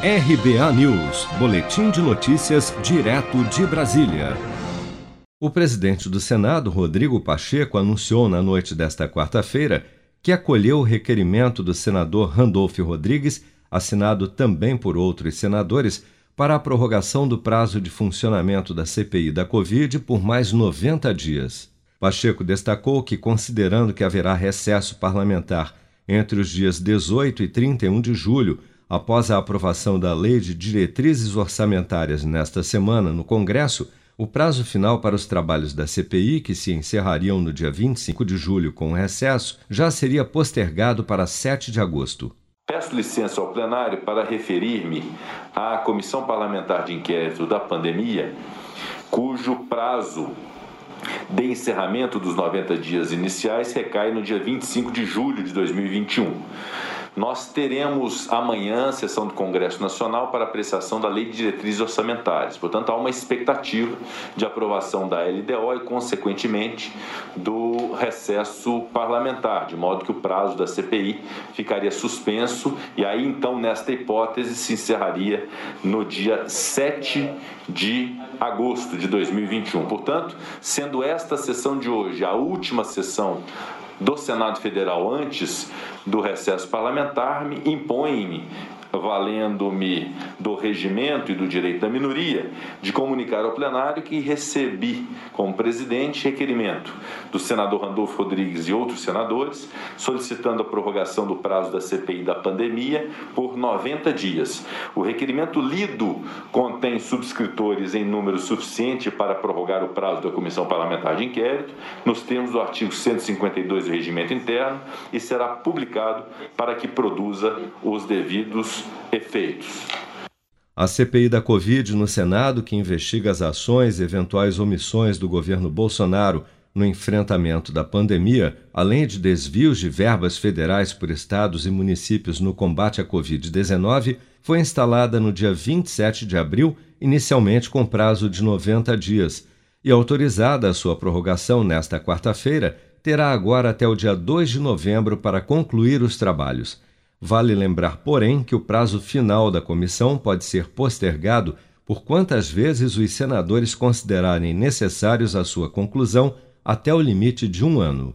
RBA News, Boletim de Notícias, direto de Brasília. O presidente do Senado, Rodrigo Pacheco, anunciou na noite desta quarta-feira que acolheu o requerimento do senador Randolph Rodrigues, assinado também por outros senadores, para a prorrogação do prazo de funcionamento da CPI da Covid por mais 90 dias. Pacheco destacou que, considerando que haverá recesso parlamentar entre os dias 18 e 31 de julho, após a aprovação da Lei de Diretrizes Orçamentárias nesta semana no Congresso, o prazo final para os trabalhos da CPI, que se encerrariam no dia 25 de julho com o recesso, já seria postergado para 7 de agosto. Peço licença ao plenário para referir-me à Comissão Parlamentar de Inquérito da Pandemia, cujo prazo de encerramento dos 90 dias iniciais recai no dia 25 de julho de 2021. Nós teremos amanhã sessão do Congresso Nacional para apreciação da Lei de Diretrizes Orçamentárias. Portanto, há uma expectativa de aprovação da LDO e, consequentemente, do recesso parlamentar, de modo que o prazo da CPI ficaria suspenso e aí, então, nesta hipótese, se encerraria no dia 7 de agosto de 2021. Portanto, sendo esta sessão de hoje a última sessão do Senado Federal antes do recesso parlamentar me impõe-me valendo-me do regimento e do direito da minoria, de comunicar ao plenário que recebi como presidente requerimento do senador Randolfo Rodrigues e outros senadores solicitando a prorrogação do prazo da CPI da pandemia por 90 dias. O requerimento lido contém subscritores em número suficiente para prorrogar o prazo da Comissão Parlamentar de Inquérito, nos termos do artigo 152 do Regimento Interno, e será publicado para que produza os devidos efeitos. A CPI da Covid no Senado, que investiga as ações e eventuais omissões do governo Bolsonaro no enfrentamento da pandemia, além de desvios de verbas federais por estados e municípios no combate à Covid-19, foi instalada no dia 27 de abril, inicialmente com prazo de 90 dias, e autorizada a sua prorrogação nesta quarta-feira, terá agora até o dia 2 de novembro para concluir os trabalhos. Vale lembrar, porém, que o prazo final da comissão pode ser postergado por quantas vezes os senadores considerarem necessários a sua conclusão até o limite de um ano.